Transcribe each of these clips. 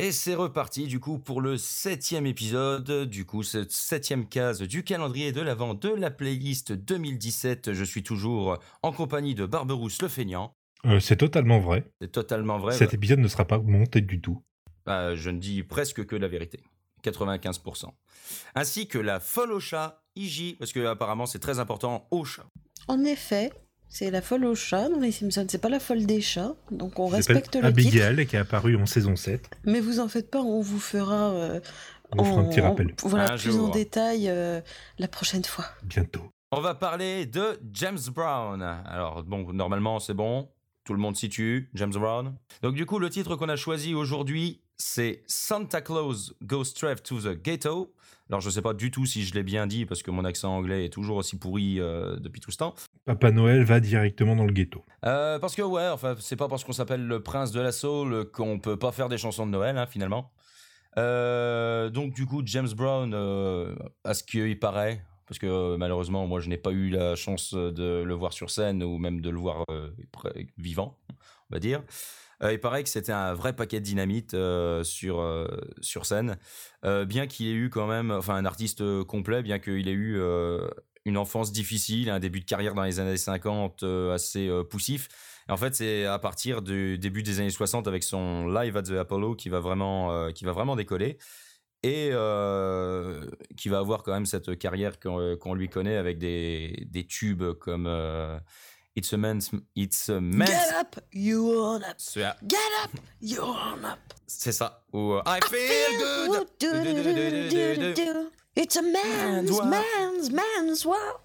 Et c'est reparti du coup pour le septième épisode, du coup cette septième case du calendrier de l'avant de la playlist 2017. Je suis toujours en compagnie de Barberousse le feignant. Euh, c'est totalement vrai. C'est totalement vrai. Cet épisode ne sera pas monté du tout. Bah, je ne dis presque que la vérité. 95%. Ainsi que la folle au chat, Iji, parce que apparemment c'est très important au chat. En effet, c'est la folle au chat dans les Simpsons, c'est pas la folle des chats, donc on respecte le titre. Abigail qui est apparu en saison 7. Mais vous en faites pas, on vous fera, euh, On fera un petit en- rappel. voilà, Un plus jour. en détail euh, la prochaine fois. Bientôt. On va parler de James Brown. Alors, bon, normalement, c'est bon. Tout le monde situe, James Brown. Donc, du coup, le titre qu'on a choisi aujourd'hui, c'est Santa Claus Goes Straight to the Ghetto. Alors, je sais pas du tout si je l'ai bien dit, parce que mon accent anglais est toujours aussi pourri euh, depuis tout ce temps. Papa Noël va directement dans le ghetto. Euh, parce que, ouais, enfin, c'est pas parce qu'on s'appelle le prince de la soul qu'on peut pas faire des chansons de Noël, hein, finalement. Euh, donc, du coup, James Brown, euh, à ce qu'il paraît, parce que malheureusement, moi, je n'ai pas eu la chance de le voir sur scène ou même de le voir vivant, on va dire. Il paraît que c'était un vrai paquet de dynamite sur, sur scène, bien qu'il ait eu quand même, enfin un artiste complet, bien qu'il ait eu une enfance difficile, un début de carrière dans les années 50 euh, assez euh, poussif. Et en fait, c'est à partir du début des années 60 avec son Live at the Apollo qui va vraiment, euh, qui va vraiment décoller et euh, qui va avoir quand même cette carrière qu'on lui connaît avec des, des tubes comme euh, It's a Man's... It's a Man's... Get up, you on up. C'est Get up, you on up. c'est ça. Ou I feel good. It's a man's, Man's man's, man's world.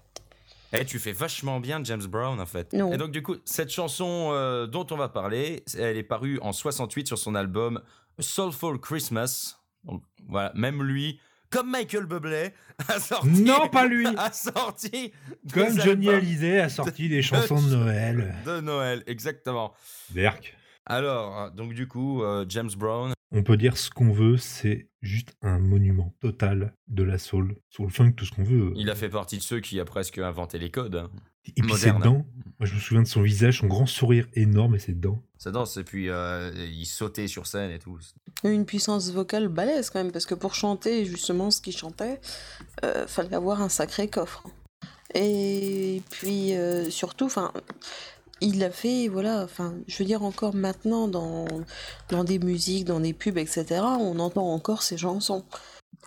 Eh, tu fais vachement bien James Brown en fait. Non. Et donc du coup, cette chanson euh, dont on va parler, elle est parue en 68 sur son album Soulful Christmas. Donc voilà, même lui, comme Michael Bublé, a sorti. Non, pas lui A sorti. Comme des Johnny Hallyday a sorti des chansons de Noël. De Noël, exactement. Berk. Alors, donc du coup, euh, James Brown. On peut dire ce qu'on veut, c'est juste un monument total de la soul. Soul funk, tout ce qu'on veut. Il a fait partie de ceux qui a presque inventé les codes. hein. Et puis ses dents. Moi, je me souviens de son visage, son grand sourire énorme et ses dents. Ça danse et puis euh, il sautait sur scène et tout. Une puissance vocale balèze quand même, parce que pour chanter justement ce qu'il chantait, euh, fallait avoir un sacré coffre. Et puis euh, surtout, enfin, il a fait, voilà, enfin, je veux dire encore maintenant dans, dans des musiques, dans des pubs, etc., on entend encore ces chansons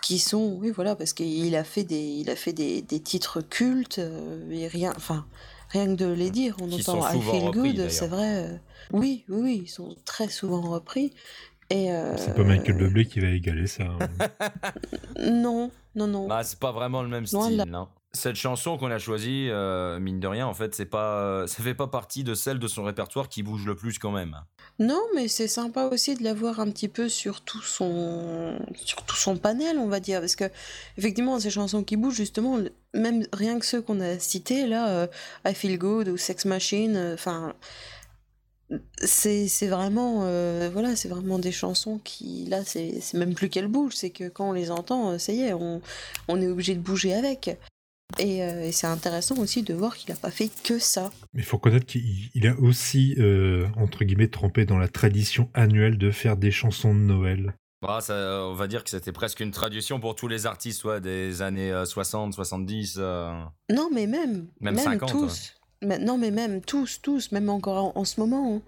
qui sont, oui, voilà, parce qu'il a fait des, il a fait des, des titres cultes euh, et rien, enfin, rien que de les dire, on Qui entend sont I Feel repris, Good, c'est vrai. euh, oui, oui, oui, ils sont très souvent repris. Et euh, C'est pas Michael Bublé qui va égaler ça. hein. Non, non, non. Bah, c'est pas vraiment le même style, non. Cette chanson qu'on a choisie, euh, mine de rien, en fait, c'est pas, ça fait pas partie de celle de son répertoire qui bouge le plus quand même. Non, mais c'est sympa aussi de l'avoir un petit peu sur tout son sur tout son panel, on va dire, parce que effectivement, ces chansons qui bougent, justement, même rien que ceux qu'on a cités là, euh, I Feel Good ou Sex Machine, euh, enfin, c'est c'est vraiment euh, voilà, c'est vraiment des chansons qui là, c'est même plus qu'elles bougent, c'est que quand on les entend, euh, ça y est, on on est obligé de bouger avec. Et, euh, et c'est intéressant aussi de voir qu'il a pas fait que ça. Mais il faut connaître qu'il il a aussi, euh, entre guillemets, trempé dans la tradition annuelle de faire des chansons de Noël. Bah, ça, on va dire que c'était presque une tradition pour tous les artistes ouais, des années euh, 60, 70. euh. Non, mais même, Même même, 50, tous. Mais- non, mais même tous, tous, même encore en, en ce moment. hein.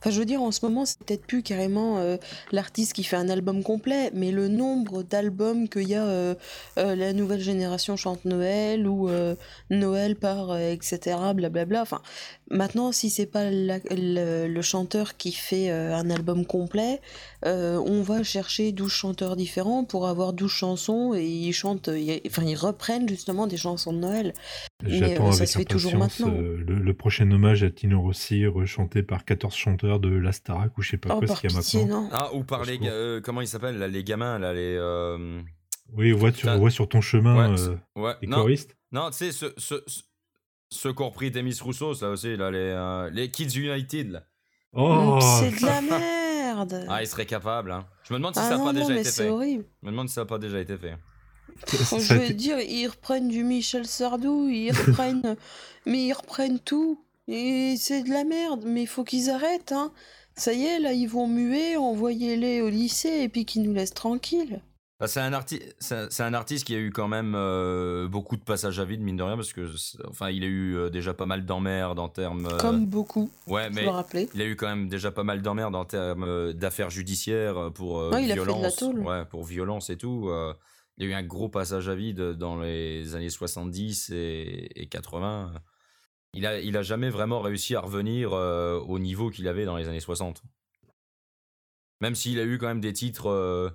Enfin, je veux dire, en ce moment, c'est peut-être plus carrément euh, l'artiste qui fait un album complet, mais le nombre d'albums qu'il y a, euh, euh, la nouvelle génération chante Noël ou Noël par, etc., blablabla. Enfin, maintenant, si c'est pas la- le, le chanteur qui fait un album complet, on va chercher 12 chanteurs différents pour avoir 12 chansons et ils chantent, ils- enfin, ils reprennent justement des chansons de Noël. J'attends euh, ça avec se fait toujours maintenant. le, le prochain hommage à Tino Rossi, rechanté par 14 chanteurs de la Starac ou je sais pas Oh, quoi, ce qu'il y a pitié, maintenant. non. Ah, ou par les. euh, comment ils s'appellent là, Les gamins, là, les. euh, Oui, on voit, sur, Ça- on voit sur ton chemin ouais, euh, ouais, les non, choristes. non, tu sais, ceux ce, ce, qui ont repris Demis Rousseau, là aussi, là, les, euh, les Kids United. Là. Oh, c'est de la merde. Ah, ils seraient capables. Hein. Je me demande si Ah ça n'a pas non, déjà mais été fait. horrible. Je me demande si ça n'a pas déjà été fait. ça- Je ça veux dire, ils reprennent du Michel Sardou, ils reprennent, mais ils reprennent tout. Et c'est de la merde, mais il faut qu'ils arrêtent, hein. Ça y est, là, ils vont muer, envoyez-les au lycée et puis qu'ils nous laissent tranquilles. Bah, c'est un, arti- un- artiste qui a eu quand même euh, beaucoup de passages à vide, mine de rien, parce que enfin, il a eu euh, déjà pas mal d'emmerdes en termes. euh, Comme beaucoup, ouais, mais le rappeler. il a eu quand même déjà pas mal d'emmerdes en termes euh, d'affaires judiciaires pour Ouais, violence. ouais, pour violence et tout. il y a eu un gros passage à vide dans les années 70 et, et 80. Il a, il a jamais vraiment réussi à revenir euh, au niveau qu'il avait dans les années 60. Même s'il a eu quand même des titres, euh,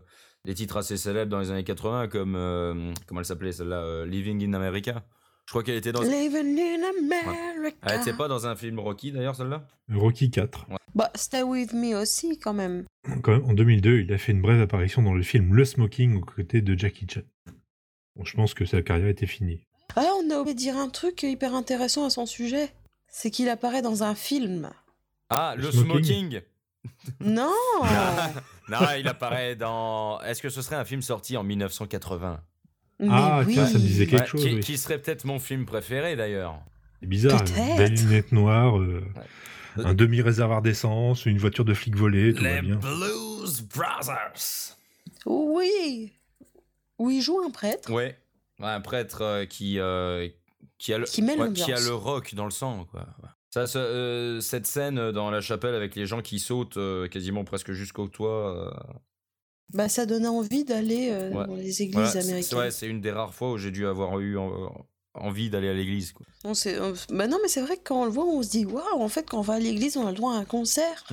des titres assez célèbres dans les années 80, comme euh, comment elle s'appelait celle-là, euh, Living in America. Je crois qu'elle était dans. Living in America. Elle était pas dans un film Rocky d'ailleurs celle-là? Rocky 4. Bah, Stay With Me aussi, quand même. Quand même, en 2002, il a fait une brève apparition dans le film Le Smoking aux côtés de Jackie Chan. Bon, je pense que sa carrière était finie. Ah, on a oublié de dire un truc hyper intéressant à son sujet. C'est qu'il apparaît dans un film. Ah, Le smoking. smoking. Non non, il apparaît dans. Est-ce que ce serait un film sorti en 1980 Mais Ah, oui. tiens, ça me disait quelque Ouais, chose. qui, oui. qui serait peut-être mon film préféré d'ailleurs. C'est bizarre. Peut-être. Belle lunette noire, euh, Ouais. un demi-réservoir d'essence, une voiture de flic volée, tout va Les bien. Blues Brothers. Oui Où il joue un prêtre. Ouais, Ouais, un prêtre euh, qui qui, qui a le Qui qui a le rock dans le sang quoi. Ça, ça, euh, cette scène dans la chapelle avec les gens qui sautent euh, quasiment presque jusqu'au toit. euh, Bah, ça donnait envie d'aller euh, Ouais. dans les églises voilà, américaines. c'est ouais, c'est une des rares fois où j'ai dû avoir eu euh, envie d'aller à l'église. quoi. On sait- on- Bah non, mais c'est vrai que quand on le voit, on se dit waouh, en fait, quand on va à l'église, on a le droit à un concert.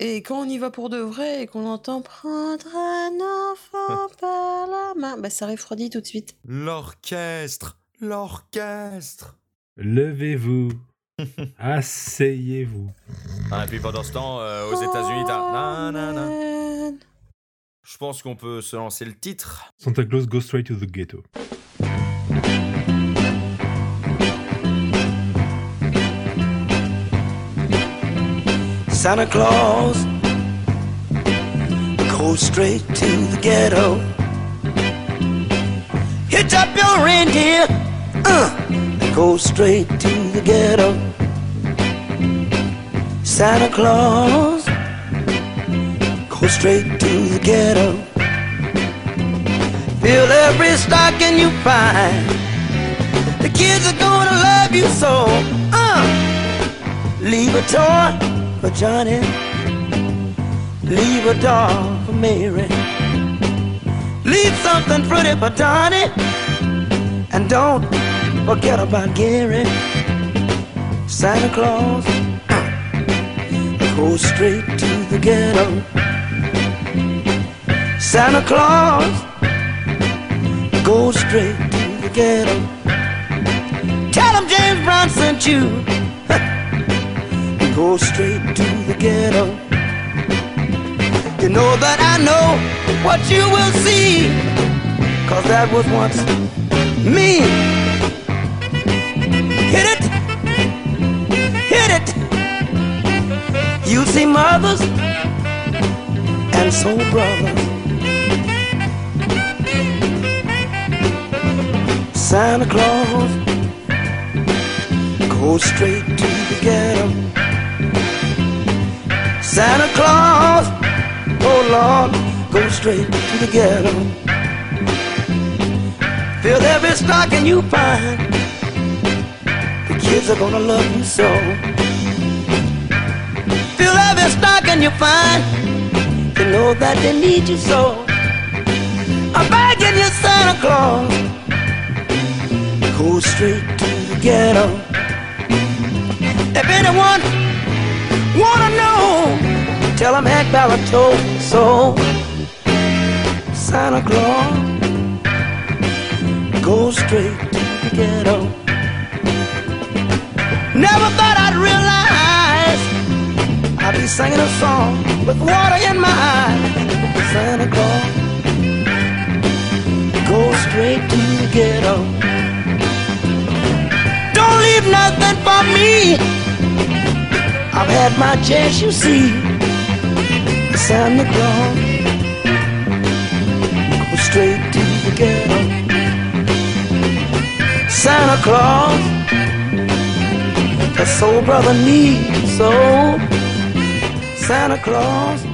Et quand on y va pour de vrai et qu'on entend prendre un enfant par la main, bah ça refroidit tout de suite. L'orchestre, l'orchestre. Levez-vous, asseyez-vous. Ah, et puis pendant ce temps, euh, aux États-Unis, t'as. Amen. Je pense qu'on peut se lancer le titre. Santa Claus Go Straight to the Ghetto. Santa Claus go straight to the ghetto. Hitch up your reindeer, uh, and go straight to the ghetto. Santa Claus go straight to the ghetto. Fill every stocking you find. The kids are gonna love you so. Uh, leave a toy for Johnny. Leave a doll for Mary. Leave something pretty for Donnie. And don't forget about Gary. Santa Claus uh, go straight to the ghetto. Santa Claus go straight to the ghetto. Tell him James Brown sent you. Go straight to the ghetto. You know that I know what you will see. Cause that was once me. Hit it, hit it. You see mothers and soul brothers. Santa Claus go straight to the ghetto. Santa Claus, oh Lord, go straight to the ghetto. Fill every stocking you find. The kids are gonna love you so. Fill every stocking you find. You know that they need you so. I'm begging you, Santa Claus, go straight to the ghetto. If anyone so. Santa Claus, go straight to the ghetto. Never thought I'd realize I'd be singing a song with water in my eyes. Santa Claus, go straight to the ghetto. Don't leave nothing for me. I've had my chance, you see. Santa Claus, go straight to the ghetto. Santa Claus, the soul brother needs so. Santa Claus